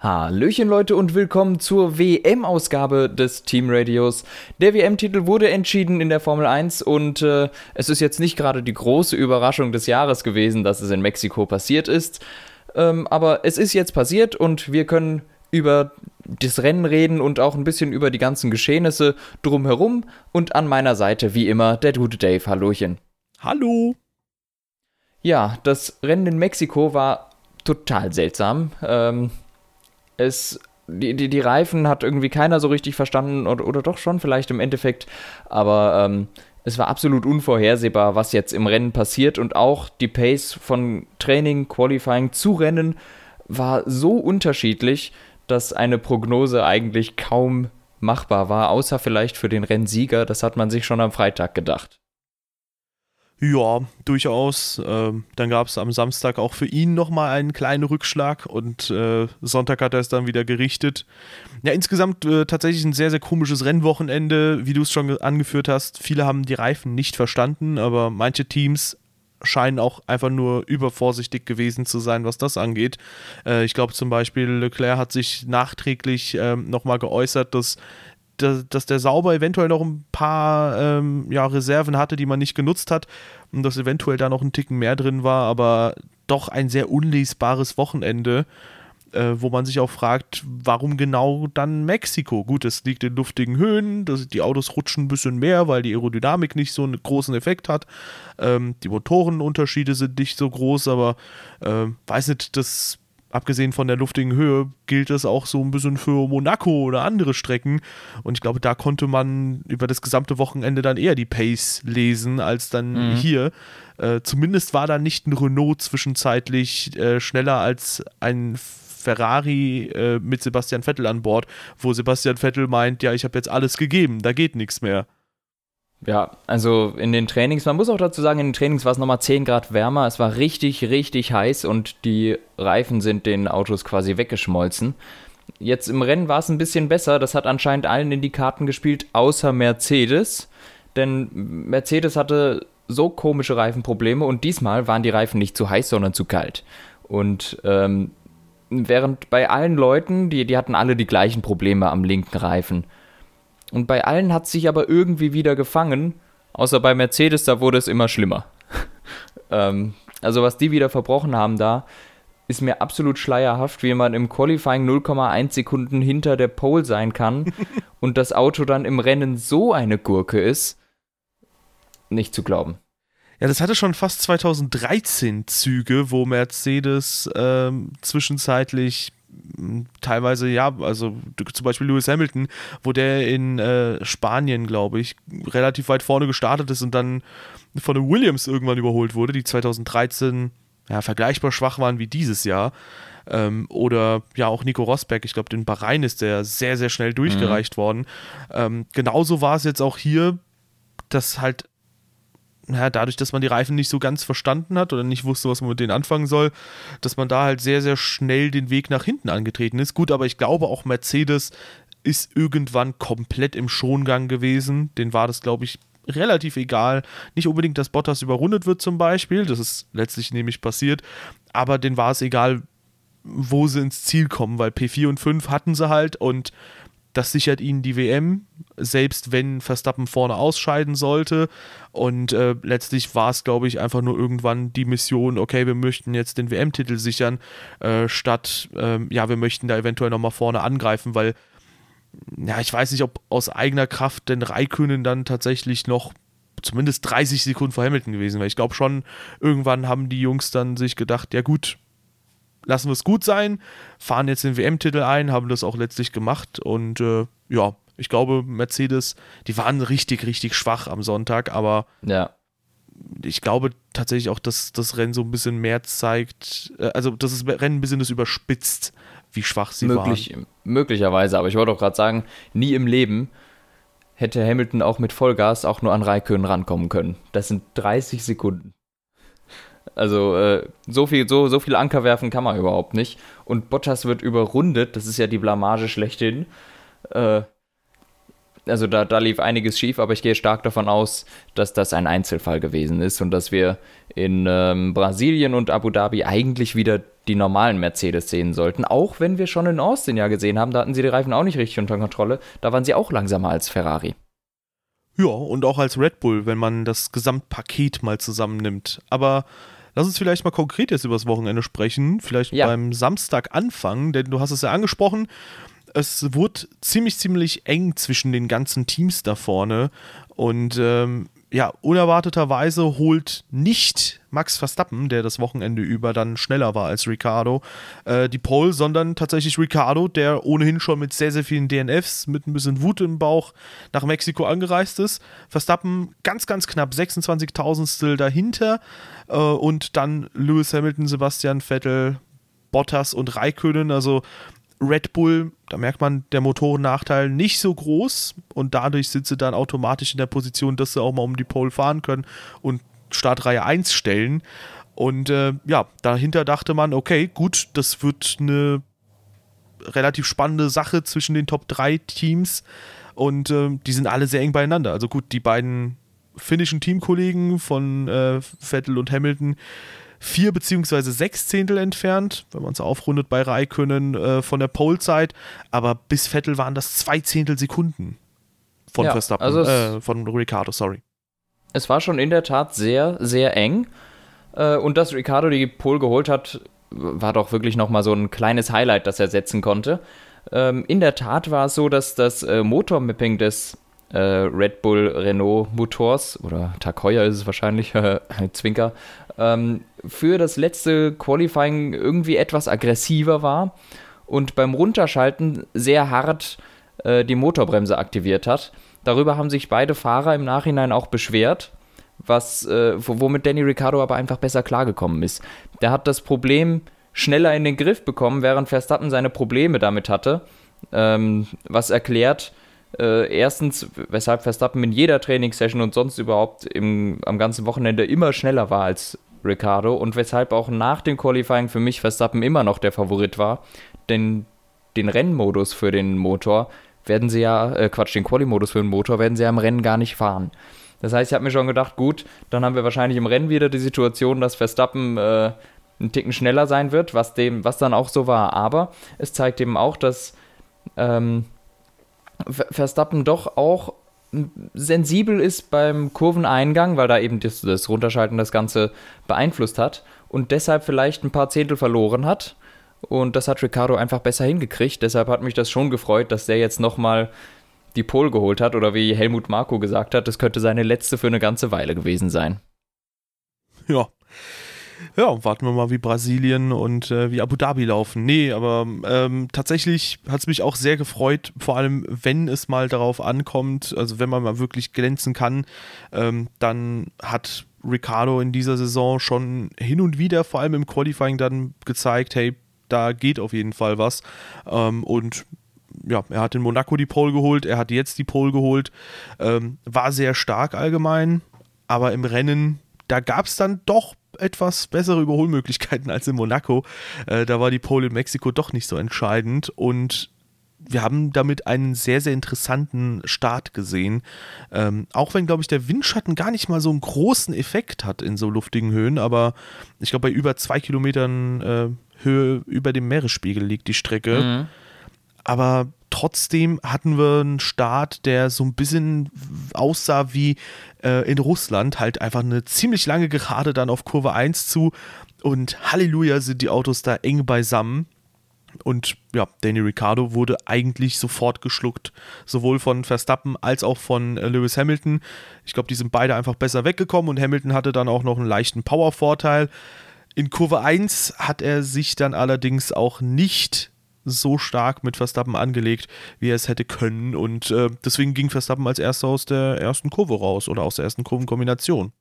Hallöchen Leute und willkommen zur WM-Ausgabe des Team Radios. Der WM-Titel wurde entschieden in der Formel 1 und äh, es ist jetzt nicht gerade die große Überraschung des Jahres gewesen, dass es in Mexiko passiert ist. Ähm, aber es ist jetzt passiert und wir können über das Rennen reden und auch ein bisschen über die ganzen Geschehnisse drumherum. Und an meiner Seite wie immer der gute Dave. Hallöchen. Hallo. Ja, das Rennen in Mexiko war total seltsam. Ähm, es, die, die, die Reifen hat irgendwie keiner so richtig verstanden oder, oder doch schon vielleicht im Endeffekt, aber ähm, es war absolut unvorhersehbar, was jetzt im Rennen passiert und auch die Pace von Training, Qualifying zu Rennen war so unterschiedlich, dass eine Prognose eigentlich kaum machbar war, außer vielleicht für den Rennsieger. Das hat man sich schon am Freitag gedacht. Ja, durchaus. Ähm, dann gab es am Samstag auch für ihn nochmal einen kleinen Rückschlag und äh, Sonntag hat er es dann wieder gerichtet. Ja, insgesamt äh, tatsächlich ein sehr, sehr komisches Rennwochenende, wie du es schon angeführt hast. Viele haben die Reifen nicht verstanden, aber manche Teams scheinen auch einfach nur übervorsichtig gewesen zu sein, was das angeht. Äh, ich glaube zum Beispiel, Leclerc hat sich nachträglich ähm, nochmal geäußert, dass dass der Sauber eventuell noch ein paar ähm, ja, Reserven hatte, die man nicht genutzt hat und dass eventuell da noch ein Ticken mehr drin war, aber doch ein sehr unlesbares Wochenende, äh, wo man sich auch fragt, warum genau dann Mexiko? Gut, es liegt in luftigen Höhen, das, die Autos rutschen ein bisschen mehr, weil die Aerodynamik nicht so einen großen Effekt hat. Ähm, die Motorenunterschiede sind nicht so groß, aber äh, weiß nicht, das abgesehen von der luftigen Höhe gilt das auch so ein bisschen für Monaco oder andere Strecken. Und ich glaube, da konnte man über das gesamte Wochenende dann eher die Pace lesen als dann mhm. hier. Äh, zumindest war da nicht ein Renault zwischenzeitlich äh, schneller als ein Ferrari äh, mit Sebastian Vettel an Bord, wo Sebastian Vettel meint, ja, ich habe jetzt alles gegeben, da geht nichts mehr. Ja, also in den Trainings, man muss auch dazu sagen, in den Trainings war es nochmal 10 Grad wärmer. Es war richtig, richtig heiß und die Reifen sind den Autos quasi weggeschmolzen. Jetzt im Rennen war es ein bisschen besser. Das hat anscheinend allen in die Karten gespielt, außer Mercedes. Denn Mercedes hatte so komische Reifenprobleme und diesmal waren die Reifen nicht zu heiß, sondern zu kalt. Und ähm, während bei allen Leuten, die, die hatten alle die gleichen Probleme am linken Reifen. Und bei allen hat sich aber irgendwie wieder gefangen, außer bei Mercedes, da wurde es immer schlimmer. ähm, also was die wieder verbrochen haben da, ist mir absolut schleierhaft, wie man im Qualifying 0,1 Sekunden hinter der Pole sein kann und das Auto dann im Rennen so eine Gurke ist. Nicht zu glauben. Ja, das hatte schon fast 2013 Züge, wo Mercedes ähm, zwischenzeitlich teilweise ja, also zum Beispiel Lewis Hamilton, wo der in äh, Spanien, glaube ich, relativ weit vorne gestartet ist und dann von den Williams irgendwann überholt wurde, die 2013 ja, vergleichbar schwach waren wie dieses Jahr. Ähm, oder ja auch Nico Rosberg, ich glaube, in Bahrain ist der sehr, sehr schnell durchgereicht mhm. worden. Ähm, genauso war es jetzt auch hier, dass halt ja, dadurch, dass man die Reifen nicht so ganz verstanden hat oder nicht wusste, was man mit denen anfangen soll, dass man da halt sehr, sehr schnell den Weg nach hinten angetreten ist. Gut, aber ich glaube auch Mercedes ist irgendwann komplett im Schongang gewesen. Den war das, glaube ich, relativ egal. Nicht unbedingt, dass Bottas überrundet wird zum Beispiel, das ist letztlich nämlich passiert, aber den war es egal, wo sie ins Ziel kommen, weil P4 und 5 hatten sie halt und das sichert ihnen die WM, selbst wenn Verstappen vorne ausscheiden sollte. Und äh, letztlich war es, glaube ich, einfach nur irgendwann die Mission, okay, wir möchten jetzt den WM-Titel sichern, äh, statt, äh, ja, wir möchten da eventuell nochmal vorne angreifen, weil, ja, ich weiß nicht, ob aus eigener Kraft denn Raikönen dann tatsächlich noch zumindest 30 Sekunden vor Hamilton gewesen wäre. Ich glaube schon, irgendwann haben die Jungs dann sich gedacht, ja gut, lassen wir es gut sein, fahren jetzt den WM-Titel ein, haben das auch letztlich gemacht und äh, ja, ich glaube, Mercedes, die waren richtig, richtig schwach am Sonntag, aber ja. ich glaube tatsächlich auch, dass das Rennen so ein bisschen mehr zeigt, äh, also dass das Rennen ein bisschen das überspitzt, wie schwach sie Möglich, waren. Möglicherweise, aber ich wollte auch gerade sagen, nie im Leben hätte Hamilton auch mit Vollgas auch nur an Raikön rankommen können. Das sind 30 Sekunden. Also äh, so viel, so, so viel Anker werfen kann man überhaupt nicht. Und Bottas wird überrundet, das ist ja die Blamage schlechthin. Äh, also da, da lief einiges schief, aber ich gehe stark davon aus, dass das ein Einzelfall gewesen ist und dass wir in ähm, Brasilien und Abu Dhabi eigentlich wieder die normalen Mercedes sehen sollten. Auch wenn wir schon in Austin ja gesehen haben, da hatten sie die Reifen auch nicht richtig unter Kontrolle. Da waren sie auch langsamer als Ferrari. Ja, und auch als Red Bull, wenn man das Gesamtpaket mal zusammennimmt. Aber lass uns vielleicht mal konkret jetzt über das Wochenende sprechen. Vielleicht ja. beim Samstag anfangen, denn du hast es ja angesprochen. Es wurde ziemlich, ziemlich eng zwischen den ganzen Teams da vorne. Und ähm, ja, unerwarteterweise holt nicht Max Verstappen, der das Wochenende über dann schneller war als Ricardo, äh, die Pole, sondern tatsächlich Ricardo, der ohnehin schon mit sehr, sehr vielen DNFs, mit ein bisschen Wut im Bauch nach Mexiko angereist ist. Verstappen ganz, ganz knapp 26.000stel dahinter äh, und dann Lewis Hamilton, Sebastian Vettel, Bottas und Raikönen, also Red Bull, da merkt man der Motorennachteil nicht so groß und dadurch sind sie dann automatisch in der Position, dass sie auch mal um die Pole fahren können und Startreihe 1 stellen. Und äh, ja, dahinter dachte man, okay, gut, das wird eine relativ spannende Sache zwischen den Top 3 Teams und äh, die sind alle sehr eng beieinander. Also gut, die beiden finnischen Teamkollegen von äh, Vettel und Hamilton, vier beziehungsweise sechs Zehntel entfernt, wenn man es aufrundet bei Raikönnen äh, von der Polezeit, aber bis Vettel waren das zwei Zehntel Sekunden von ja, Verstappen, also äh, von Ricardo, sorry. Es war schon in der Tat sehr, sehr eng äh, und dass Ricardo die Pole geholt hat, war doch wirklich nochmal so ein kleines Highlight, das er setzen konnte. Ähm, in der Tat war es so, dass das äh, Motormapping des äh, Red Bull Renault Motors oder Tag heuer ist es wahrscheinlich, Zwinker, ähm, für das letzte Qualifying irgendwie etwas aggressiver war und beim Runterschalten sehr hart äh, die Motorbremse aktiviert hat. Darüber haben sich beide Fahrer im Nachhinein auch beschwert, was, äh, womit Danny Ricciardo aber einfach besser klargekommen ist. Der hat das Problem schneller in den Griff bekommen, während Verstappen seine Probleme damit hatte, ähm, was erklärt, äh, erstens, weshalb Verstappen in jeder Trainingssession und sonst überhaupt im, am ganzen Wochenende immer schneller war als Ricardo und weshalb auch nach dem Qualifying für mich Verstappen immer noch der Favorit war, denn den Rennmodus für den Motor werden sie ja, äh Quatsch, den Quali-Modus für den Motor werden sie ja im Rennen gar nicht fahren. Das heißt, ich habe mir schon gedacht, gut, dann haben wir wahrscheinlich im Rennen wieder die Situation, dass Verstappen äh, einen Ticken schneller sein wird, was, dem, was dann auch so war. Aber es zeigt eben auch, dass ähm, Verstappen doch auch sensibel ist beim Kurveneingang, weil da eben das, das Runterschalten das Ganze beeinflusst hat und deshalb vielleicht ein paar Zehntel verloren hat. Und das hat Ricardo einfach besser hingekriegt. Deshalb hat mich das schon gefreut, dass der jetzt nochmal die Pole geholt hat. Oder wie Helmut Marko gesagt hat, das könnte seine letzte für eine ganze Weile gewesen sein. Ja, ja, warten wir mal, wie Brasilien und äh, wie Abu Dhabi laufen. Nee, aber ähm, tatsächlich hat es mich auch sehr gefreut, vor allem wenn es mal darauf ankommt, also wenn man mal wirklich glänzen kann, ähm, dann hat Ricardo in dieser Saison schon hin und wieder, vor allem im Qualifying, dann gezeigt, hey, da geht auf jeden Fall was. Ähm, und ja, er hat in Monaco die Pole geholt, er hat jetzt die Pole geholt, ähm, war sehr stark allgemein, aber im Rennen, da gab es dann doch etwas bessere Überholmöglichkeiten als in Monaco. Äh, da war die Pole in Mexiko doch nicht so entscheidend und wir haben damit einen sehr, sehr interessanten Start gesehen. Ähm, auch wenn, glaube ich, der Windschatten gar nicht mal so einen großen Effekt hat in so luftigen Höhen, aber ich glaube, bei über zwei Kilometern äh, Höhe über dem Meeresspiegel liegt die Strecke. Mhm. Aber trotzdem hatten wir einen Start, der so ein bisschen aussah wie äh, in Russland, halt einfach eine ziemlich lange Gerade dann auf Kurve 1 zu und Halleluja sind die Autos da eng beisammen. Und ja, Danny Ricciardo wurde eigentlich sofort geschluckt, sowohl von Verstappen als auch von äh, Lewis Hamilton. Ich glaube, die sind beide einfach besser weggekommen und Hamilton hatte dann auch noch einen leichten Power-Vorteil. In Kurve 1 hat er sich dann allerdings auch nicht so stark mit Verstappen angelegt, wie er es hätte können. Und äh, deswegen ging Verstappen als erster aus der ersten Kurve raus oder aus der ersten Kurvenkombination.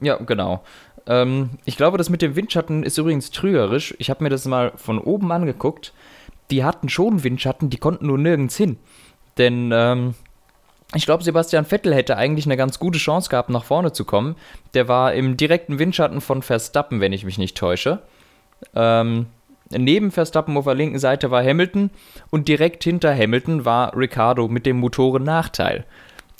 Ja, genau. Ähm, ich glaube, das mit dem Windschatten ist übrigens trügerisch. Ich habe mir das mal von oben angeguckt. Die hatten schon Windschatten, die konnten nur nirgends hin. Denn ähm, ich glaube, Sebastian Vettel hätte eigentlich eine ganz gute Chance gehabt, nach vorne zu kommen. Der war im direkten Windschatten von Verstappen, wenn ich mich nicht täusche. Ähm, Neben Verstappen auf der linken Seite war Hamilton und direkt hinter Hamilton war Ricardo mit dem Motorennachteil.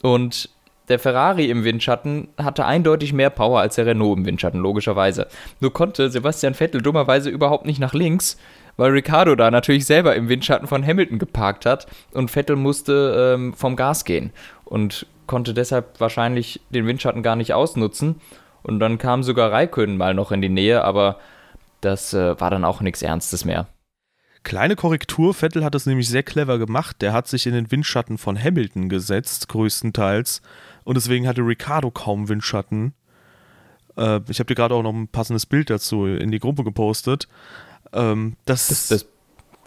Und der Ferrari im Windschatten hatte eindeutig mehr Power als der Renault im Windschatten, logischerweise. Nur konnte Sebastian Vettel dummerweise überhaupt nicht nach links, weil Ricardo da natürlich selber im Windschatten von Hamilton geparkt hat und Vettel musste ähm, vom Gas gehen und konnte deshalb wahrscheinlich den Windschatten gar nicht ausnutzen. Und dann kam sogar Raikön mal noch in die Nähe, aber das äh, war dann auch nichts Ernstes mehr. Kleine Korrektur, Vettel hat es nämlich sehr clever gemacht. Der hat sich in den Windschatten von Hamilton gesetzt, größtenteils. Und deswegen hatte Ricardo kaum Windschatten. Äh, ich habe dir gerade auch noch ein passendes Bild dazu in die Gruppe gepostet. Ähm, das, das, das,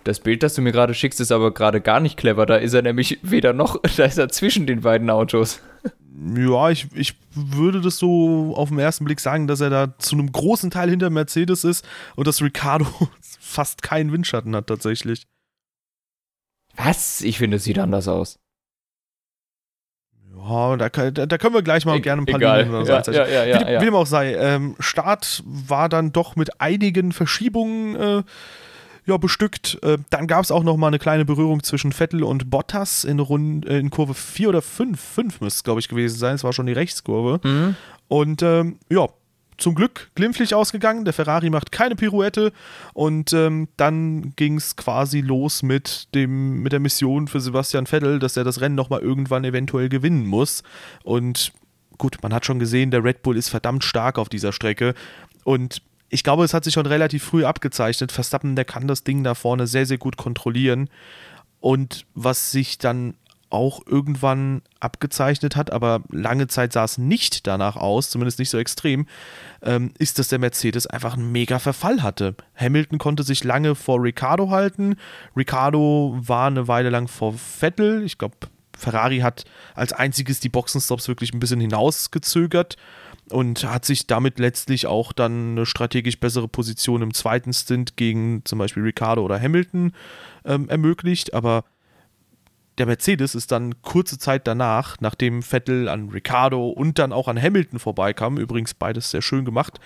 das, Bild, das du mir gerade schickst, ist aber gerade gar nicht clever. Da ist er nämlich weder noch, da ist er zwischen den beiden Autos. Ja, ich, ich würde das so auf den ersten Blick sagen, dass er da zu einem großen Teil hinter Mercedes ist und dass Ricardo fast keinen Windschatten hat tatsächlich. Was? Ich finde, es sieht anders aus. Ja, da, da, da, können wir gleich mal e gerne ein paar Egal. Linien oder so ja, ja, ja, wie, ja, wie dem auch sei, ähm, Start war dann doch mit einigen Verschiebungen äh, ja, bestückt. Äh, dann gab es auch noch mal eine kleine Berührung zwischen Vettel und Bottas in, Rund, äh, in Kurve 4 oder 5. 5 müsste es, glaube ich, gewesen sein. Es war schon die Rechtskurve. Mhm. Und ähm, ja, zum Glück glimpflich ausgegangen. Der Ferrari macht keine Pirouette und ähm, dann ging es quasi los mit, dem, mit der Mission für Sebastian Vettel, dass er das Rennen nochmal irgendwann eventuell gewinnen muss. Und gut, man hat schon gesehen, der Red Bull ist verdammt stark auf dieser Strecke und ich glaube, es hat sich schon relativ früh abgezeichnet. Verstappen, der kann das Ding da vorne sehr, sehr gut kontrollieren. Und was sich dann auch irgendwann abgezeichnet hat, aber lange Zeit sah es nicht danach aus, zumindest nicht so extrem, ähm, ist, dass der Mercedes einfach einen mega Verfall hatte. Hamilton konnte sich lange vor Ricardo halten. Ricardo war eine Weile lang vor Vettel. Ich glaube, Ferrari hat als einziges die Boxenstops wirklich ein bisschen hinausgezögert und hat sich damit letztlich auch dann eine strategisch bessere Position im zweiten Stint gegen zum Beispiel Ricardo oder Hamilton ähm, ermöglicht. Aber der Mercedes ist dann kurze Zeit danach, nachdem Vettel an Ricardo und dann auch an Hamilton vorbeikam, übrigens beides sehr schön gemacht,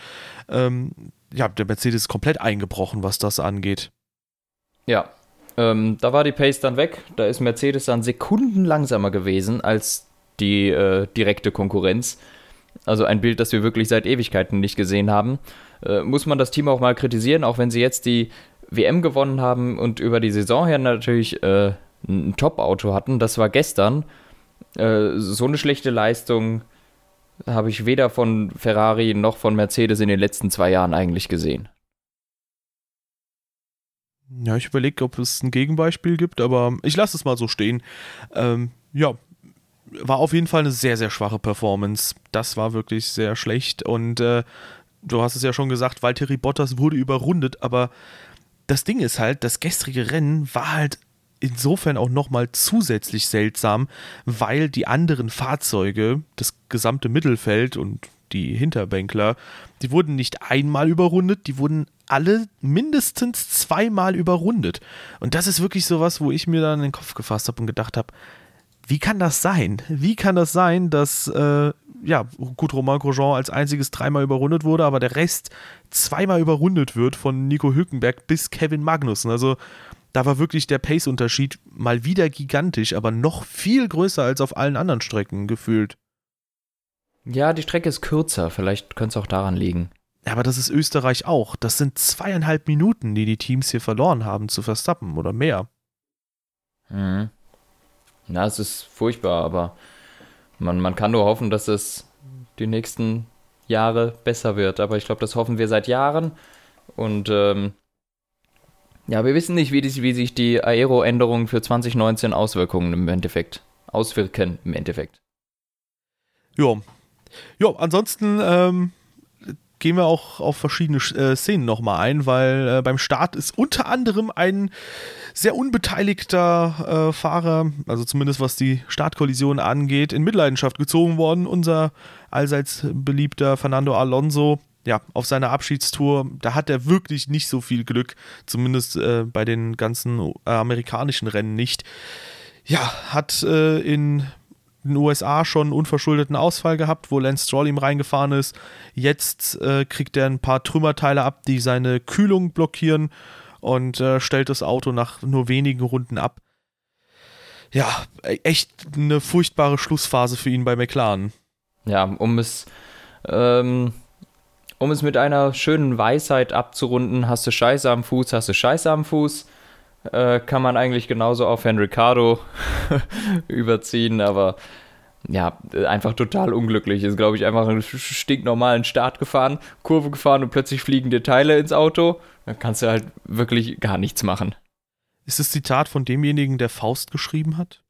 ähm, ja, der Mercedes ist komplett eingebrochen, was das angeht. Ja, ähm, da war die Pace dann weg. Da ist Mercedes dann Sekunden langsamer gewesen als die äh, direkte Konkurrenz. Also ein Bild, das wir wirklich seit Ewigkeiten nicht gesehen haben. Äh, muss man das Team auch mal kritisieren, auch wenn sie jetzt die WM gewonnen haben und über die Saison her natürlich äh, ein Top-Auto hatten. Das war gestern. Äh, so eine schlechte Leistung habe ich weder von Ferrari noch von Mercedes in den letzten zwei Jahren eigentlich gesehen. Ja, ich überlege, ob es ein Gegenbeispiel gibt, aber ich lasse es mal so stehen. Ähm, ja, war auf jeden Fall eine sehr, sehr schwache Performance. Das war wirklich sehr schlecht und äh, du hast es ja schon gesagt, Valtteri Bottas wurde überrundet, aber das Ding ist halt, das gestrige Rennen war halt insofern auch nochmal zusätzlich seltsam, weil die anderen Fahrzeuge, das gesamte Mittelfeld und die Hinterbänkler, die wurden nicht einmal überrundet, die wurden alle mindestens zweimal überrundet. Und das ist wirklich sowas, wo ich mir dann in den Kopf gefasst habe und gedacht habe, wie kann das sein? Wie kann das sein, dass, äh, ja, gut, Romain Grosjean als einziges dreimal überrundet wurde, aber der Rest zweimal überrundet wird von Nico Hülkenberg bis Kevin Magnussen? Also, da war wirklich der Pace-Unterschied mal wieder gigantisch, aber noch viel größer als auf allen anderen Strecken gefühlt. Ja, die Strecke ist kürzer, vielleicht könnte es auch daran liegen. Aber das ist Österreich auch. Das sind zweieinhalb Minuten, die die Teams hier verloren haben zu Verstappen oder mehr. Mhm. Na, es ist furchtbar, aber man, man kann nur hoffen, dass es die nächsten Jahre besser wird. Aber ich glaube, das hoffen wir seit Jahren. Und ähm, ja, wir wissen nicht, wie, die, wie sich die Aero-Änderungen für 2019 Auswirkungen im Endeffekt auswirken im Endeffekt. Ja. Ja, ansonsten ähm, gehen wir auch auf verschiedene äh, Szenen nochmal ein, weil äh, beim Start ist unter anderem ein sehr unbeteiligter äh, Fahrer, also zumindest was die Startkollision angeht, in Mitleidenschaft gezogen worden. Unser allseits beliebter Fernando Alonso, ja, auf seiner Abschiedstour, da hat er wirklich nicht so viel Glück, zumindest äh, bei den ganzen amerikanischen Rennen nicht. Ja, hat äh, in den USA schon einen unverschuldeten Ausfall gehabt, wo Lance Stroll ihm reingefahren ist. Jetzt äh, kriegt er ein paar Trümmerteile ab, die seine Kühlung blockieren und äh, stellt das Auto nach nur wenigen Runden ab. ja, echt eine furchtbare Schlussphase für ihn bei McLaren. Ja, um es, ähm, um es mit einer schönen Weisheit abzurunden, hast du Scheiße am Fuß, hast du Scheiße am Fuß. Äh, kann man eigentlich genauso auf Herrn Ricardo überziehen, aber ja, einfach total unglücklich. Ist, glaube ich, einfach einen stinknormalen Start gefahren, Kurve gefahren und plötzlich fliegen dir Teile ins Auto. Dann kannst du halt wirklich gar nichts machen. Ist das Zitat von demjenigen, der Faust geschrieben hat?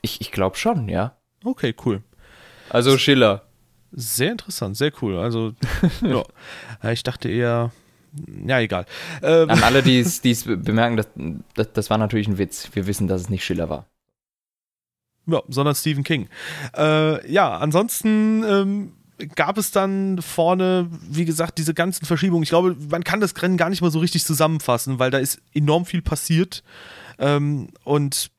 Ich, ich glaube schon, ja. Okay, cool. Also Schiller. Sehr interessant, sehr cool. Also, ja. Ich dachte eher, ja, egal. Ähm. An alle, die es bemerken, das, das, das, war natürlich ein Witz. Wir wissen, dass es nicht Schiller war. Ja, sondern Stephen King. Äh, ja, ansonsten ähm, gab es dann vorne, wie gesagt, diese ganzen Verschiebungen. Ich glaube, man kann das Rennen gar nicht mal so richtig zusammenfassen, weil da ist enorm viel passiert. Ähm, und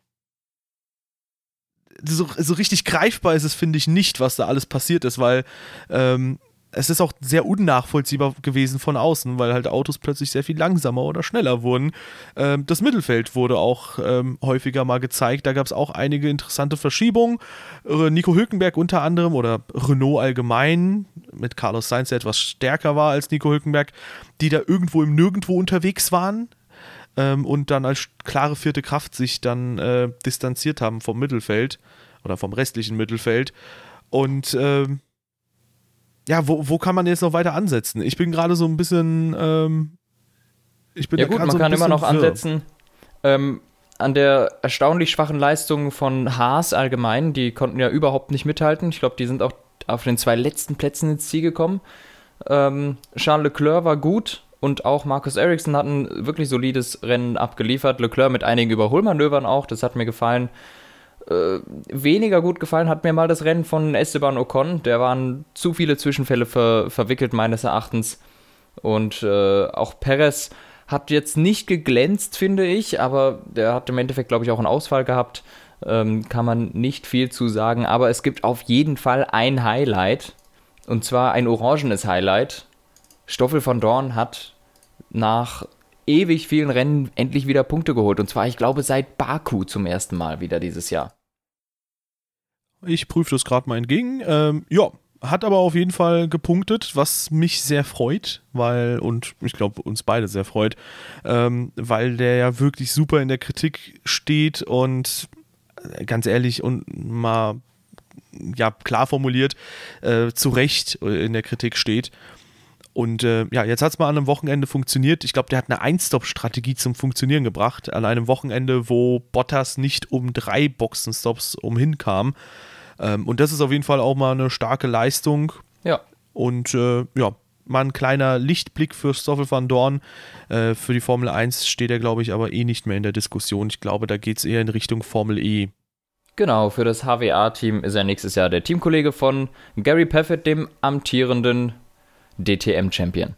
so, so richtig greifbar ist es, finde ich, nicht, was da alles passiert ist, weil ähm, es ist auch sehr unnachvollziehbar gewesen von außen, weil halt Autos plötzlich sehr viel langsamer oder schneller wurden. Ähm, das Mittelfeld wurde auch ähm, häufiger mal gezeigt. Da gab es auch einige interessante Verschiebungen. Äh, Nico Hülkenberg unter anderem oder Renault allgemein mit Carlos Sainz, der etwas stärker war als Nico Hülkenberg, die da irgendwo im Nirgendwo unterwegs waren ähm, und dann als klare vierte Kraft sich dann äh, distanziert haben vom Mittelfeld oder vom restlichen Mittelfeld. Und ähm, ja, wo, wo kann man jetzt noch weiter ansetzen? Ich bin gerade so ein bisschen. Ähm, ich bin ja, gut, man so kann immer noch ansetzen. Ähm, an der erstaunlich schwachen Leistung von Haas allgemein, die konnten ja überhaupt nicht mithalten. Ich glaube, die sind auch auf den zwei letzten Plätzen ins Ziel gekommen. Ähm, Charles Leclerc war gut und auch Markus Ericsson hat ein wirklich solides Rennen abgeliefert. Leclerc mit einigen Überholmanövern auch, das hat mir gefallen. Äh, weniger gut gefallen hat mir mal das Rennen von Esteban Ocon. Der waren zu viele Zwischenfälle ver verwickelt, meines Erachtens. Und äh, auch Perez hat jetzt nicht geglänzt, finde ich, aber der hat im Endeffekt, glaube ich, auch einen Ausfall gehabt. Ähm, kann man nicht viel zu sagen, aber es gibt auf jeden Fall ein Highlight. Und zwar ein orangenes Highlight. Stoffel von Dorn hat nach ewig vielen Rennen endlich wieder Punkte geholt. Und zwar, ich glaube, seit Baku zum ersten Mal wieder dieses Jahr. Ich prüfe das gerade mal entgegen. Ähm, ja, hat aber auf jeden Fall gepunktet, was mich sehr freut, weil, und ich glaube, uns beide sehr freut, ähm, weil der ja wirklich super in der Kritik steht und äh, ganz ehrlich und mal ja klar formuliert äh, zu Recht in der Kritik steht. Und äh, ja, jetzt hat es mal an einem Wochenende funktioniert. Ich glaube, der hat eine Ein-Stop-Strategie zum Funktionieren gebracht. An einem Wochenende, wo Bottas nicht um drei Boxenstops umhin kam. Ähm, und das ist auf jeden Fall auch mal eine starke Leistung. Ja. Und äh, ja, mal ein kleiner Lichtblick für Stoffel van Dorn. Äh, für die Formel 1 steht er, glaube ich, aber eh nicht mehr in der Diskussion. Ich glaube, da geht es eher in Richtung Formel E. Genau, für das HWA-Team ist er nächstes Jahr der Teamkollege von Gary Paffett, dem amtierenden DTM-Champion.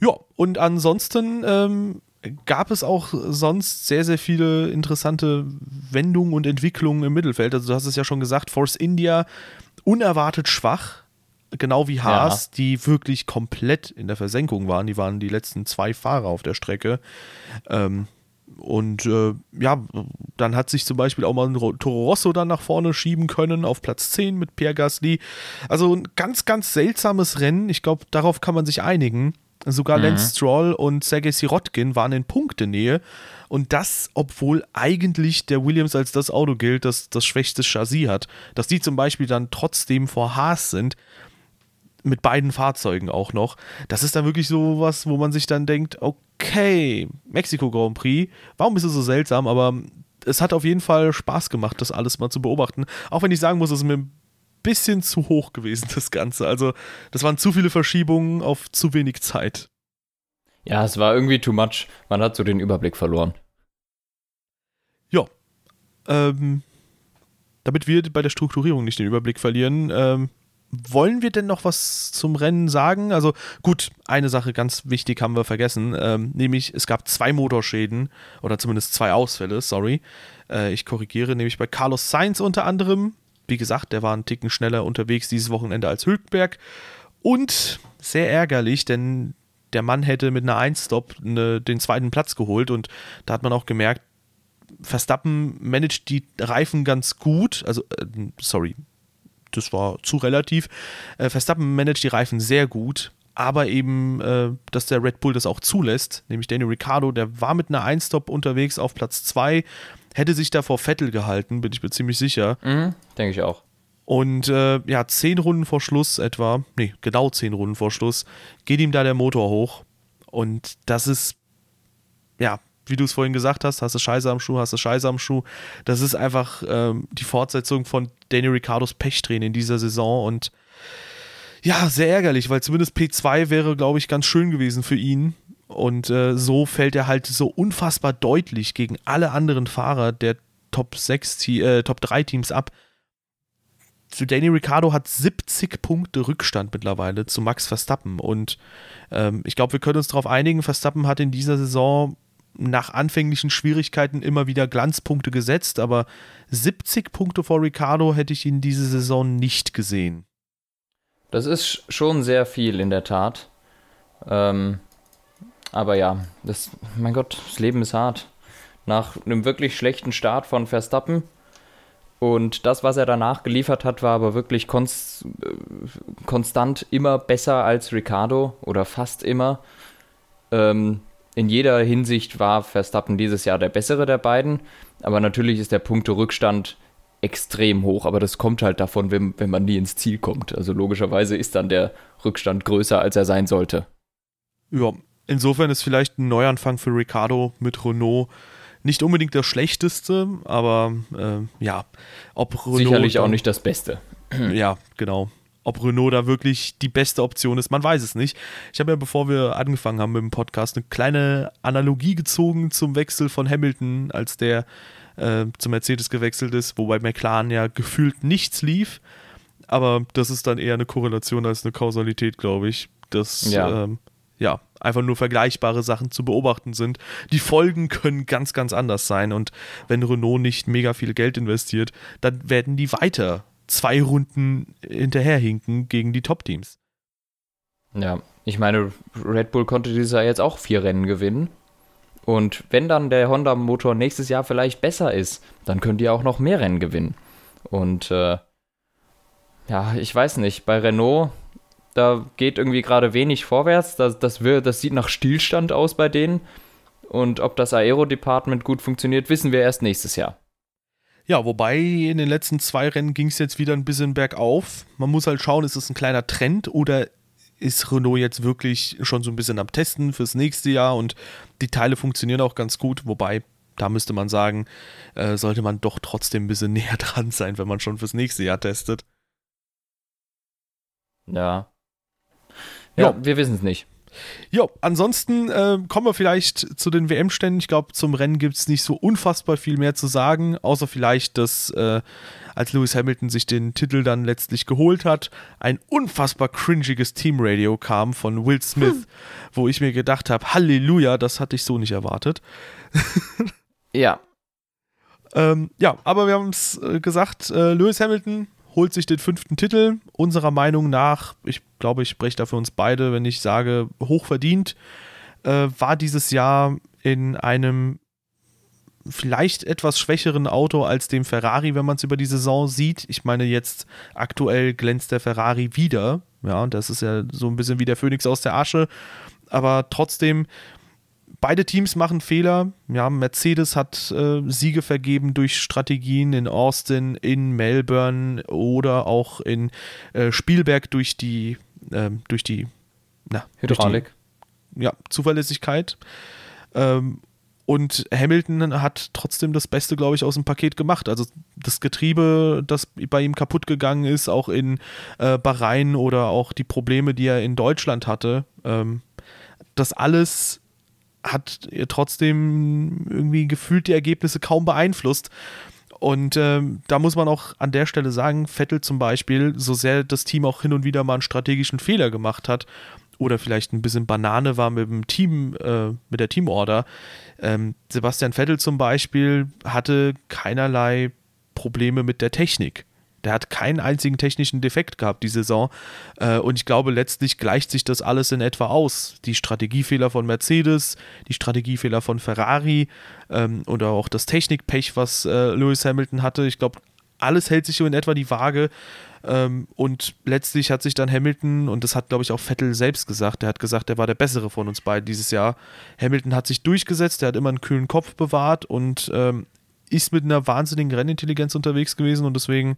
Ja, und ansonsten ähm, gab es auch sonst sehr, sehr viele interessante Wendungen und Entwicklungen im Mittelfeld. Also du hast es ja schon gesagt, Force India unerwartet schwach, genau wie Haas, ja. die wirklich komplett in der Versenkung waren. Die waren die letzten zwei Fahrer auf der Strecke. Ähm, und äh, ja, dann hat sich zum Beispiel auch mal ein Toro Rosso dann nach vorne schieben können auf Platz 10 mit Pierre Gasly. Also ein ganz, ganz seltsames Rennen. Ich glaube, darauf kann man sich einigen. Sogar mhm. Lance Stroll und Sergei Sirotkin waren in Punktenähe. Und das, obwohl eigentlich der Williams als das Auto gilt, das das schwächste Chassis hat. Dass die zum Beispiel dann trotzdem vor Haas sind, mit beiden Fahrzeugen auch noch. Das ist dann wirklich so was, wo man sich dann denkt, okay, Mexiko Grand Prix, warum ist es so seltsam? Aber es hat auf jeden Fall Spaß gemacht, das alles mal zu beobachten. Auch wenn ich sagen muss, es ist mir ein bisschen zu hoch gewesen, das Ganze. Also, das waren zu viele Verschiebungen auf zu wenig Zeit. Ja, es war irgendwie too much. Man hat so den Überblick verloren. Ja. Ähm, damit wir bei der Strukturierung nicht den Überblick verlieren, ähm, wollen wir denn noch was zum Rennen sagen? Also gut, eine Sache ganz wichtig haben wir vergessen, ähm, nämlich es gab zwei Motorschäden oder zumindest zwei Ausfälle, sorry. Äh, ich korrigiere, nämlich bei Carlos Sainz unter anderem. Wie gesagt, der war einen Ticken schneller unterwegs dieses Wochenende als Hülkenberg. Und sehr ärgerlich, denn der Mann hätte mit einer 1-Stop ne, den zweiten Platz geholt und da hat man auch gemerkt, Verstappen managt die Reifen ganz gut, also, äh, sorry, das war zu relativ. Äh, Verstappen managt die Reifen sehr gut, aber eben, äh, dass der Red Bull das auch zulässt, nämlich Daniel Ricciardo, der war mit einer Einstop unterwegs auf Platz 2, hätte sich da vor Vettel gehalten, bin ich mir ziemlich sicher. Mhm, Denke ich auch. Und äh, ja, zehn Runden vor Schluss etwa, nee, genau zehn Runden vor Schluss, geht ihm da der Motor hoch. Und das ist, ja, wie du es vorhin gesagt hast, hast du Scheiße am Schuh, hast du Scheiße am Schuh. Das ist einfach ähm, die Fortsetzung von Daniel Ricciardos Pechtränen in dieser Saison und ja, sehr ärgerlich, weil zumindest P2 wäre, glaube ich, ganz schön gewesen für ihn. Und äh, so fällt er halt so unfassbar deutlich gegen alle anderen Fahrer der Top 6, äh, Top 3 Teams ab. Zu Danny Ricciardo hat 70 Punkte Rückstand mittlerweile zu Max Verstappen. Und ähm, ich glaube, wir können uns darauf einigen, Verstappen hat in dieser Saison nach anfänglichen Schwierigkeiten immer wieder Glanzpunkte gesetzt, aber 70 Punkte vor Ricciardo hätte ich in dieser Saison nicht gesehen. Das ist schon sehr viel in der Tat. Ähm, aber ja, das, mein Gott, das Leben ist hart. Nach einem wirklich schlechten Start von Verstappen und das, was er danach geliefert hat, war aber wirklich konst, äh, konstant immer besser als Ricardo oder fast immer. Ähm, in jeder Hinsicht war Verstappen dieses Jahr der bessere der beiden, aber natürlich ist der Punkterückstand extrem hoch, aber das kommt halt davon, wenn, wenn man nie ins Ziel kommt. Also logischerweise ist dann der Rückstand größer, als er sein sollte. Ja, insofern ist vielleicht ein Neuanfang für Ricardo mit Renault nicht unbedingt das Schlechteste, aber äh, ja, ob Renault. Sicherlich auch nicht das Beste. Ja, genau. Ob Renault da wirklich die beste Option ist, man weiß es nicht. Ich habe ja, bevor wir angefangen haben mit dem Podcast, eine kleine Analogie gezogen zum Wechsel von Hamilton, als der äh, zum Mercedes gewechselt ist, wobei McLaren ja gefühlt nichts lief. Aber das ist dann eher eine Korrelation als eine Kausalität, glaube ich. Das, ja. Ähm, ja, einfach nur vergleichbare Sachen zu beobachten sind. Die Folgen können ganz, ganz anders sein. Und wenn Renault nicht mega viel Geld investiert, dann werden die weiter zwei Runden hinterherhinken gegen die Top-Teams. Ja, ich meine, Red Bull konnte dieses Jahr jetzt auch vier Rennen gewinnen. Und wenn dann der Honda-Motor nächstes Jahr vielleicht besser ist, dann könnt ihr auch noch mehr Rennen gewinnen. Und äh, ja, ich weiß nicht, bei Renault, da geht irgendwie gerade wenig vorwärts. Das, das, wird, das sieht nach Stillstand aus bei denen. Und ob das Aero-Department gut funktioniert, wissen wir erst nächstes Jahr. Ja, wobei in den letzten zwei Rennen ging es jetzt wieder ein bisschen bergauf. Man muss halt schauen, ist es ein kleiner Trend oder ist Renault jetzt wirklich schon so ein bisschen am Testen fürs nächste Jahr und die Teile funktionieren auch ganz gut, wobei da müsste man sagen, äh, sollte man doch trotzdem ein bisschen näher dran sein, wenn man schon fürs nächste Jahr testet. Ja. Ja, ja. wir wissen es nicht. Jo, ansonsten äh, kommen wir vielleicht zu den WM-Ständen. Ich glaube, zum Rennen gibt es nicht so unfassbar viel mehr zu sagen, außer vielleicht, dass äh, als Lewis Hamilton sich den Titel dann letztlich geholt hat, ein unfassbar cringiges Teamradio kam von Will Smith, hm. wo ich mir gedacht habe, Halleluja, das hatte ich so nicht erwartet. ja. Ähm, ja, aber wir haben es äh, gesagt, äh, Lewis Hamilton holt sich den fünften Titel. Unserer Meinung nach, ich glaube, ich spreche da für uns beide, wenn ich sage, hochverdient, äh, war dieses Jahr in einem vielleicht etwas schwächeren Auto als dem Ferrari, wenn man es über die Saison sieht. Ich meine, jetzt aktuell glänzt der Ferrari wieder. Ja, das ist ja so ein bisschen wie der Phönix aus der Asche. Aber trotzdem beide Teams machen Fehler. Ja, Mercedes hat äh, Siege vergeben durch Strategien in Austin, in Melbourne oder auch in äh, Spielberg durch die, äh, durch die na, Hydraulik. Die, ja, Zuverlässigkeit. Ähm, und Hamilton hat trotzdem das Beste, glaube ich, aus dem Paket gemacht. Also das Getriebe, das bei ihm kaputt gegangen ist, auch in äh, Bahrain oder auch die Probleme, die er in Deutschland hatte, ähm, das alles hat trotzdem irgendwie gefühlt die Ergebnisse kaum beeinflusst. Und ähm, da muss man auch an der Stelle sagen, Vettel zum Beispiel, so sehr das Team auch hin und wieder mal einen strategischen Fehler gemacht hat oder vielleicht ein bisschen Banane war mit dem Team, äh, mit der Teamorder. Ähm, Sebastian Vettel zum Beispiel hatte keinerlei Probleme mit der Technik. Der hat keinen einzigen technischen Defekt gehabt die Saison. Äh, und ich glaube, letztlich gleicht sich das alles in etwa aus. Die Strategiefehler von Mercedes, die Strategiefehler von Ferrari ähm, oder auch das Technikpech, was äh, Lewis Hamilton hatte. Ich glaube, alles hält sich so in etwa die Waage. Ähm, und letztlich hat sich dann Hamilton, und das hat, glaube ich, auch Vettel selbst gesagt, der hat gesagt, der war der bessere von uns beiden dieses Jahr. Hamilton hat sich durchgesetzt, der hat immer einen kühlen Kopf bewahrt und ähm, ist mit einer wahnsinnigen Rennintelligenz unterwegs gewesen und deswegen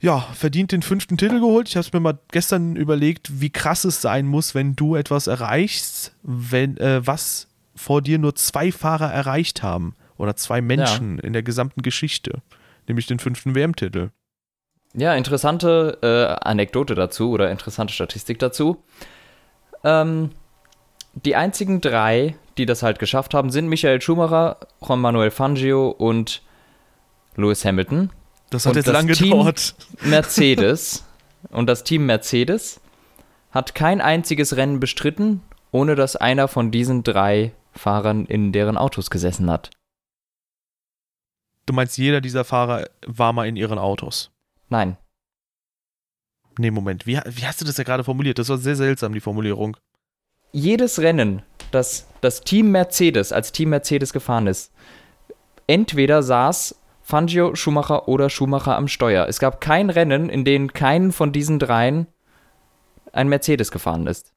ja, verdient den fünften Titel geholt. Ich habe es mir mal gestern überlegt, wie krass es sein muss, wenn du etwas erreichst, wenn, äh, was vor dir nur zwei Fahrer erreicht haben. Oder zwei Menschen ja. in der gesamten Geschichte. Nämlich den fünften WM-Titel. Ja, interessante äh, Anekdote dazu oder interessante Statistik dazu. Ähm, die einzigen drei, die das halt geschafft haben, sind Michael Schumacher, Juan Manuel Fangio und Lewis Hamilton. Das hat und jetzt lange gedauert. Mercedes und das Team Mercedes hat kein einziges Rennen bestritten, ohne dass einer von diesen drei Fahrern in deren Autos gesessen hat. Du meinst, jeder dieser Fahrer war mal in ihren Autos? Nein. Nee, Moment. Wie, wie hast du das ja gerade formuliert? Das war sehr seltsam, die Formulierung. Jedes Rennen, das das Team Mercedes als Team Mercedes gefahren ist, entweder saß Fangio, Schumacher oder Schumacher am Steuer. Es gab kein Rennen, in dem keinen von diesen dreien ein Mercedes gefahren ist.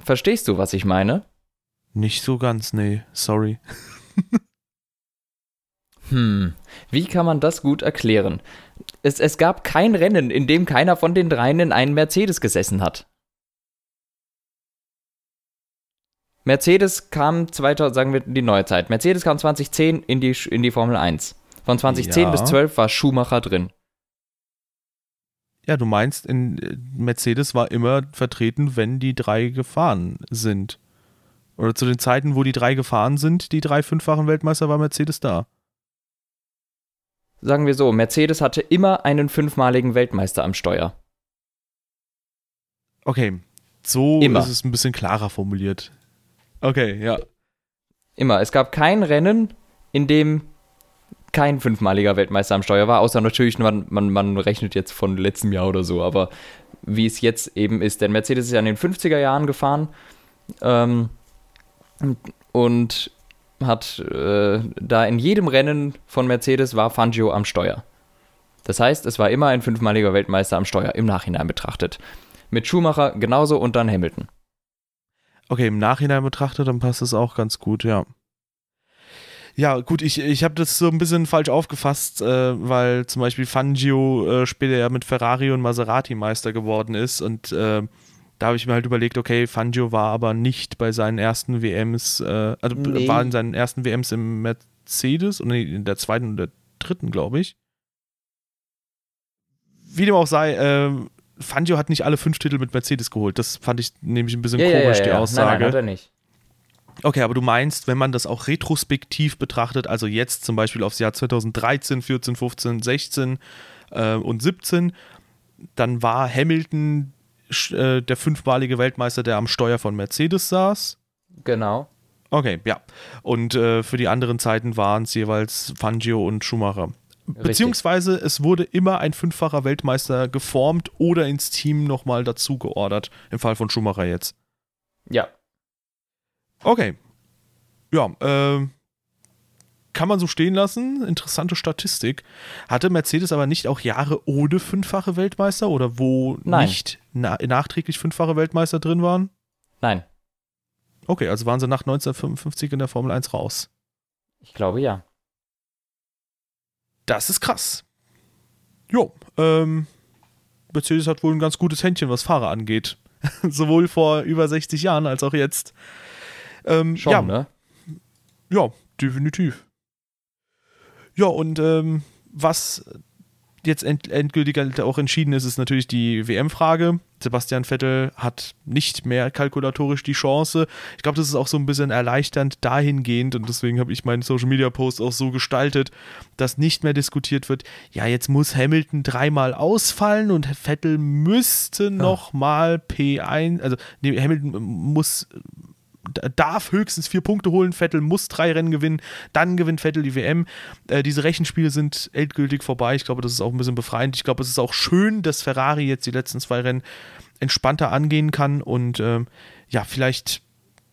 Verstehst du, was ich meine? Nicht so ganz, nee, sorry. hm, wie kann man das gut erklären? Es, es gab kein Rennen, in dem keiner von den dreien in einem Mercedes gesessen hat. Mercedes kam 2000, sagen wir die neue Zeit. Mercedes kam 2010 in die, in die Formel 1. Von 2010 ja. bis 12 war Schumacher drin. Ja, du meinst, in Mercedes war immer vertreten, wenn die drei gefahren sind. Oder zu den Zeiten, wo die drei gefahren sind, die drei fünffachen Weltmeister, war Mercedes da. Sagen wir so, Mercedes hatte immer einen fünfmaligen Weltmeister am Steuer. Okay, so immer. ist es ein bisschen klarer formuliert. Okay, ja. Immer. Es gab kein Rennen, in dem kein fünfmaliger Weltmeister am Steuer war, außer natürlich, man, man, man rechnet jetzt von letztem Jahr oder so, aber wie es jetzt eben ist. Denn Mercedes ist ja in den 50er Jahren gefahren ähm, und hat äh, da in jedem Rennen von Mercedes war Fangio am Steuer. Das heißt, es war immer ein fünfmaliger Weltmeister am Steuer, im Nachhinein betrachtet. Mit Schumacher genauso und dann Hamilton. Okay, im Nachhinein betrachtet, dann passt es auch ganz gut, ja. Ja, gut, ich, ich habe das so ein bisschen falsch aufgefasst, äh, weil zum Beispiel Fangio äh, später ja mit Ferrari und Maserati Meister geworden ist und äh, da habe ich mir halt überlegt, okay, Fangio war aber nicht bei seinen ersten WMs, äh, also nee. war in seinen ersten WMs im Mercedes und in der zweiten und der dritten, glaube ich. Wie dem auch sei, äh, Fangio hat nicht alle fünf Titel mit Mercedes geholt. Das fand ich nämlich ein bisschen ja, komisch, ja, ja, die Aussage. Nein, nein, hat er nicht. Okay, aber du meinst, wenn man das auch retrospektiv betrachtet, also jetzt zum Beispiel aufs Jahr 2013, 14, 15, 16 äh, und 17, dann war Hamilton äh, der fünfmalige Weltmeister, der am Steuer von Mercedes saß. Genau. Okay, ja. Und äh, für die anderen Zeiten waren es jeweils Fangio und Schumacher. Beziehungsweise es wurde immer ein fünffacher Weltmeister geformt oder ins Team nochmal dazu geordert. Im Fall von Schumacher jetzt. Ja. Okay. Ja, äh, kann man so stehen lassen. Interessante Statistik. Hatte Mercedes aber nicht auch Jahre ohne fünffache Weltmeister oder wo Nein. nicht na nachträglich fünffache Weltmeister drin waren? Nein. Okay, also waren sie nach 1955 in der Formel 1 raus. Ich glaube ja. Das ist krass. Jo, ähm, Mercedes hat wohl ein ganz gutes Händchen, was Fahrer angeht. Sowohl vor über 60 Jahren als auch jetzt. Ähm, Schon, ja. ne? Ja, definitiv. Ja, und ähm, was jetzt end endgültig halt auch entschieden ist, ist natürlich die WM-Frage. Sebastian Vettel hat nicht mehr kalkulatorisch die Chance. Ich glaube, das ist auch so ein bisschen erleichternd dahingehend und deswegen habe ich meinen Social Media Post auch so gestaltet, dass nicht mehr diskutiert wird, ja, jetzt muss Hamilton dreimal ausfallen und Vettel müsste nochmal P1, also nee, Hamilton muss darf höchstens vier Punkte holen. Vettel muss drei Rennen gewinnen. Dann gewinnt Vettel die WM. Äh, diese Rechenspiele sind endgültig vorbei. Ich glaube, das ist auch ein bisschen befreiend. Ich glaube, es ist auch schön, dass Ferrari jetzt die letzten zwei Rennen entspannter angehen kann und ähm, ja, vielleicht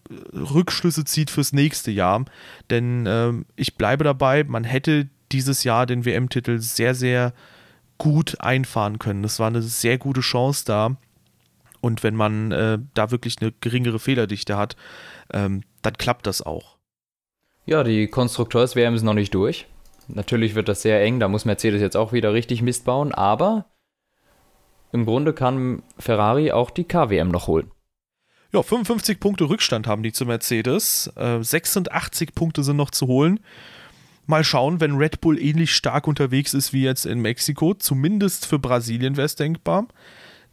äh, Rückschlüsse zieht fürs nächste Jahr. Denn ähm, ich bleibe dabei, man hätte dieses Jahr den WM-Titel sehr, sehr gut einfahren können. Das war eine sehr gute Chance da. Und wenn man äh, da wirklich eine geringere Fehlerdichte hat, ähm, dann klappt das auch. Ja, die Konstrukteurs-WM ist noch nicht durch. Natürlich wird das sehr eng, da muss Mercedes jetzt auch wieder richtig Mist bauen, aber im Grunde kann Ferrari auch die KWM noch holen. Ja, 55 Punkte Rückstand haben die zu Mercedes. Äh, 86 Punkte sind noch zu holen. Mal schauen, wenn Red Bull ähnlich stark unterwegs ist wie jetzt in Mexiko, zumindest für Brasilien wäre es denkbar.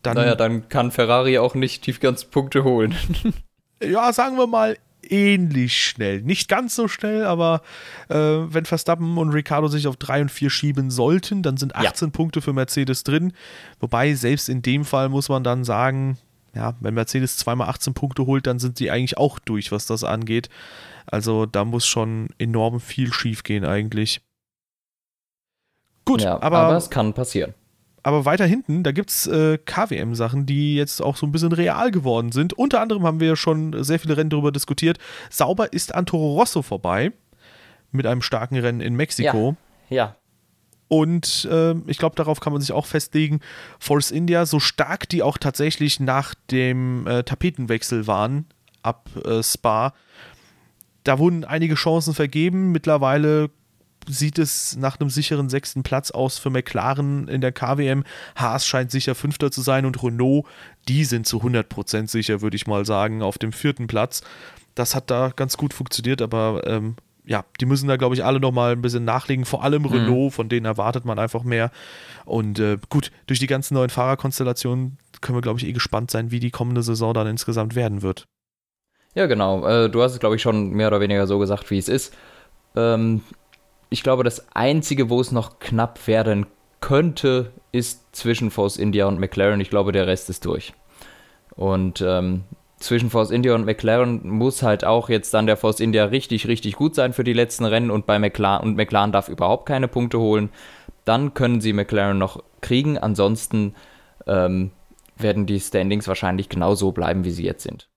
Dann, naja, dann kann Ferrari auch nicht die ganzen Punkte holen. ja, sagen wir mal ähnlich schnell. Nicht ganz so schnell, aber äh, wenn Verstappen und Ricardo sich auf 3 und 4 schieben sollten, dann sind 18 ja. Punkte für Mercedes drin. Wobei, selbst in dem Fall muss man dann sagen, ja, wenn Mercedes zweimal 18 Punkte holt, dann sind sie eigentlich auch durch, was das angeht. Also da muss schon enorm viel schief gehen eigentlich. Gut, ja, aber, aber es kann passieren. Aber weiter hinten, da gibt es äh, KWM-Sachen, die jetzt auch so ein bisschen real geworden sind. Unter anderem haben wir schon sehr viele Rennen darüber diskutiert. Sauber ist an Toro Rosso vorbei mit einem starken Rennen in Mexiko. Ja. ja. Und äh, ich glaube, darauf kann man sich auch festlegen. Force India, so stark die auch tatsächlich nach dem äh, Tapetenwechsel waren ab äh, Spa, da wurden einige Chancen vergeben. Mittlerweile sieht es nach einem sicheren sechsten Platz aus für McLaren in der KWM. Haas scheint sicher Fünfter zu sein und Renault, die sind zu 100% sicher, würde ich mal sagen, auf dem vierten Platz. Das hat da ganz gut funktioniert, aber ähm, ja, die müssen da, glaube ich, alle nochmal ein bisschen nachlegen. Vor allem mhm. Renault, von denen erwartet man einfach mehr. Und äh, gut, durch die ganzen neuen Fahrerkonstellationen können wir, glaube ich, eh gespannt sein, wie die kommende Saison dann insgesamt werden wird. Ja, genau. Äh, du hast es, glaube ich, schon mehr oder weniger so gesagt, wie es ist. Ähm, ich glaube, das Einzige, wo es noch knapp werden könnte, ist zwischen Force India und McLaren. Ich glaube, der Rest ist durch. Und ähm, zwischen Force India und McLaren muss halt auch jetzt dann der Force India richtig, richtig gut sein für die letzten Rennen und bei McLaren und McLaren darf überhaupt keine Punkte holen. Dann können sie McLaren noch kriegen. Ansonsten ähm, werden die Standings wahrscheinlich genauso bleiben, wie sie jetzt sind.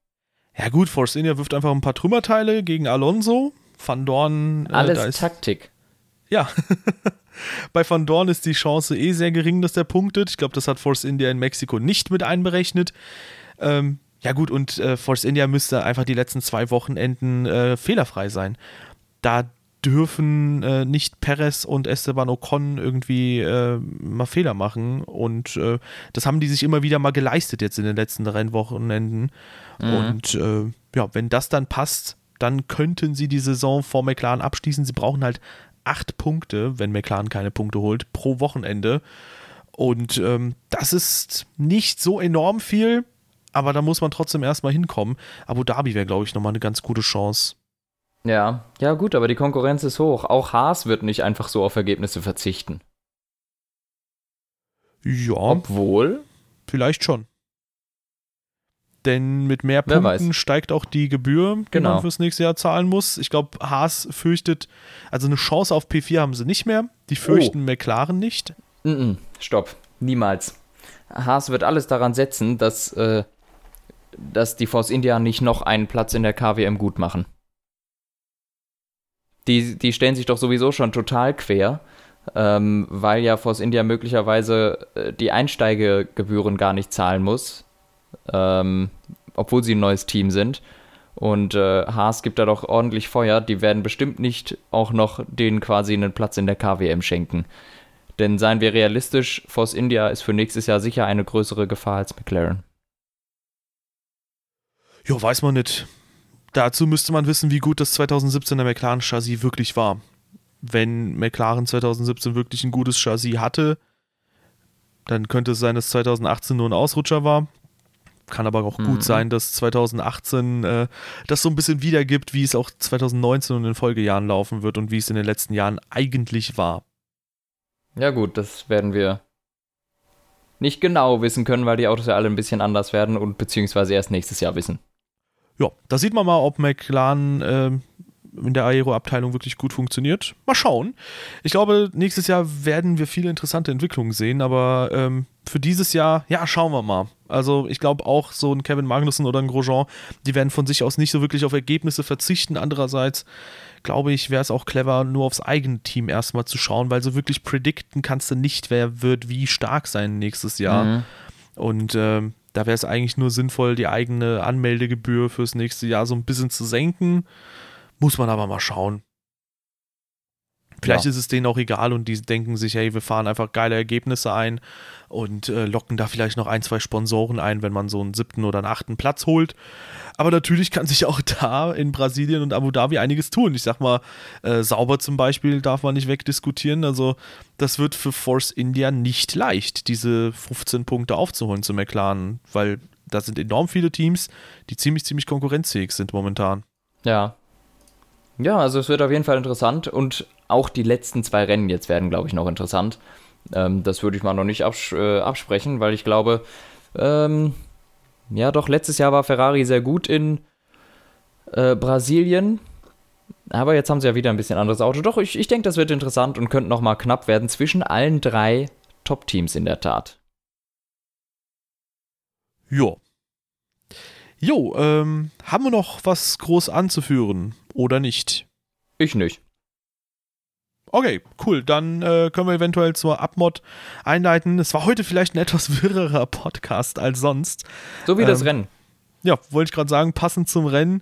Ja gut, Force India wirft einfach ein paar Trümmerteile gegen Alonso. Van Dorn. Äh, Alles Taktik. Ja. Bei Van Dorn ist die Chance eh sehr gering, dass der punktet. Ich glaube, das hat Force India in Mexiko nicht mit einberechnet. Ähm, ja gut, und äh, Force India müsste einfach die letzten zwei Wochenenden äh, fehlerfrei sein. Da dürfen äh, nicht Perez und Esteban Ocon irgendwie äh, mal Fehler machen. Und äh, das haben die sich immer wieder mal geleistet jetzt in den letzten Rennwochenenden. Mhm. Und äh, ja, wenn das dann passt, dann könnten sie die Saison vor McLaren abschließen. Sie brauchen halt acht Punkte, wenn McLaren keine Punkte holt, pro Wochenende. Und ähm, das ist nicht so enorm viel aber da muss man trotzdem erstmal hinkommen. Abu Dhabi wäre, glaube ich, nochmal eine ganz gute Chance. Ja, ja gut, aber die Konkurrenz ist hoch. Auch Haas wird nicht einfach so auf Ergebnisse verzichten. Ja. Obwohl? Vielleicht schon. Denn mit mehr Punkten steigt auch die Gebühr, die genau. man fürs nächste Jahr zahlen muss. Ich glaube, Haas fürchtet, also eine Chance auf P4 haben sie nicht mehr. Die fürchten oh. McLaren nicht. Mm -mm, stopp, niemals. Haas wird alles daran setzen, dass äh, dass die Force India nicht noch einen Platz in der KWM gut machen. Die, die stellen sich doch sowieso schon total quer, ähm, weil ja Force India möglicherweise äh, die Einsteigegebühren gar nicht zahlen muss, ähm, obwohl sie ein neues Team sind. Und äh, Haas gibt da doch ordentlich Feuer. Die werden bestimmt nicht auch noch denen quasi einen Platz in der KWM schenken. Denn seien wir realistisch, Force India ist für nächstes Jahr sicher eine größere Gefahr als McLaren. Ja, weiß man nicht. Dazu müsste man wissen, wie gut das 2017er McLaren-Chassis wirklich war. Wenn McLaren 2017 wirklich ein gutes Chassis hatte, dann könnte es sein, dass 2018 nur ein Ausrutscher war. Kann aber auch mhm. gut sein, dass 2018 äh, das so ein bisschen wiedergibt, wie es auch 2019 und in den Folgejahren laufen wird und wie es in den letzten Jahren eigentlich war. Ja, gut, das werden wir nicht genau wissen können, weil die Autos ja alle ein bisschen anders werden und beziehungsweise erst nächstes Jahr wissen. ja, da sieht man mal, ob McLaren äh, in der Aero-Abteilung wirklich gut funktioniert. Mal schauen. Ich glaube, nächstes Jahr werden wir viele interessante Entwicklungen sehen, aber ähm, für dieses Jahr, ja, schauen wir mal. Also ich glaube auch so ein Kevin Magnussen oder ein Grosjean, die werden von sich aus nicht so wirklich auf Ergebnisse verzichten. Andererseits glaube ich, wäre es auch clever, nur aufs eigene Team erstmal zu schauen, weil so wirklich predikten kannst du nicht, wer wird wie stark sein nächstes Jahr. Mhm. Und ähm, da wäre es eigentlich nur sinnvoll, die eigene Anmeldegebühr fürs nächste Jahr so ein bisschen zu senken. Muss man aber mal schauen. Vielleicht ja. ist es denen auch egal und die denken sich, hey, wir fahren einfach geile Ergebnisse ein und äh, locken da vielleicht noch ein, zwei Sponsoren ein, wenn man so einen siebten oder einen achten Platz holt. Aber natürlich kann sich auch da in Brasilien und Abu Dhabi einiges tun. Ich sag mal, äh, sauber zum Beispiel darf man nicht wegdiskutieren. Also, das wird für Force India nicht leicht, diese 15 Punkte aufzuholen zu McLaren, weil da sind enorm viele Teams, die ziemlich, ziemlich konkurrenzfähig sind momentan. Ja, ja, also es wird auf jeden Fall interessant und auch die letzten zwei Rennen jetzt werden, glaube ich, noch interessant. Ähm, das würde ich mal noch nicht abs äh, absprechen, weil ich glaube, ähm, ja doch, letztes Jahr war Ferrari sehr gut in äh, Brasilien. Aber jetzt haben sie ja wieder ein bisschen anderes Auto. Doch, ich, ich denke, das wird interessant und könnte nochmal knapp werden zwischen allen drei Top-Teams in der Tat. Jo. Jo, ähm, haben wir noch was groß anzuführen oder nicht? Ich nicht. Okay, cool. Dann äh, können wir eventuell zur Abmod einleiten. Es war heute vielleicht ein etwas wirrerer Podcast als sonst. So wie ähm, das Rennen. Ja, wollte ich gerade sagen, passend zum Rennen.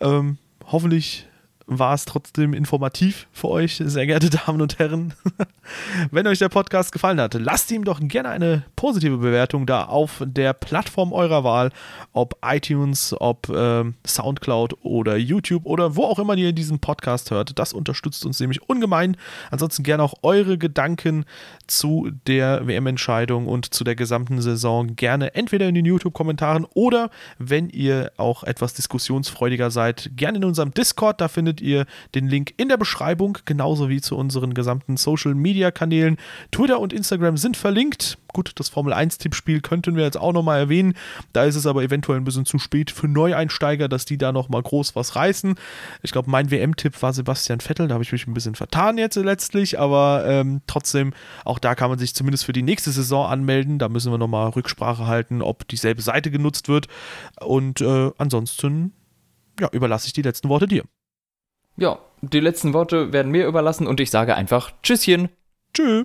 Ähm, hoffentlich war es trotzdem informativ für euch, sehr geehrte Damen und Herren. Wenn euch der Podcast gefallen hat, lasst ihm doch gerne eine positive Bewertung da auf der Plattform eurer Wahl, ob iTunes, ob äh, Soundcloud oder YouTube oder wo auch immer ihr diesen Podcast hört. Das unterstützt uns nämlich ungemein. Ansonsten gerne auch eure Gedanken zu der WM-Entscheidung und zu der gesamten Saison gerne entweder in den YouTube-Kommentaren oder wenn ihr auch etwas diskussionsfreudiger seid, gerne in unserem Discord. Da findet ihr den Link in der Beschreibung, genauso wie zu unseren gesamten Social Media Kanälen. Twitter und Instagram sind verlinkt. Gut, das Formel 1-Tippspiel könnten wir jetzt auch nochmal erwähnen. Da ist es aber eventuell ein bisschen zu spät für Neueinsteiger, dass die da nochmal groß was reißen. Ich glaube, mein WM-Tipp war Sebastian Vettel. Da habe ich mich ein bisschen vertan jetzt letztlich, aber ähm, trotzdem, auch da kann man sich zumindest für die nächste Saison anmelden. Da müssen wir nochmal Rücksprache halten, ob dieselbe Seite genutzt wird. Und äh, ansonsten ja, überlasse ich die letzten Worte dir. Ja, die letzten Worte werden mir überlassen und ich sage einfach Tschüsschen. Tschüss.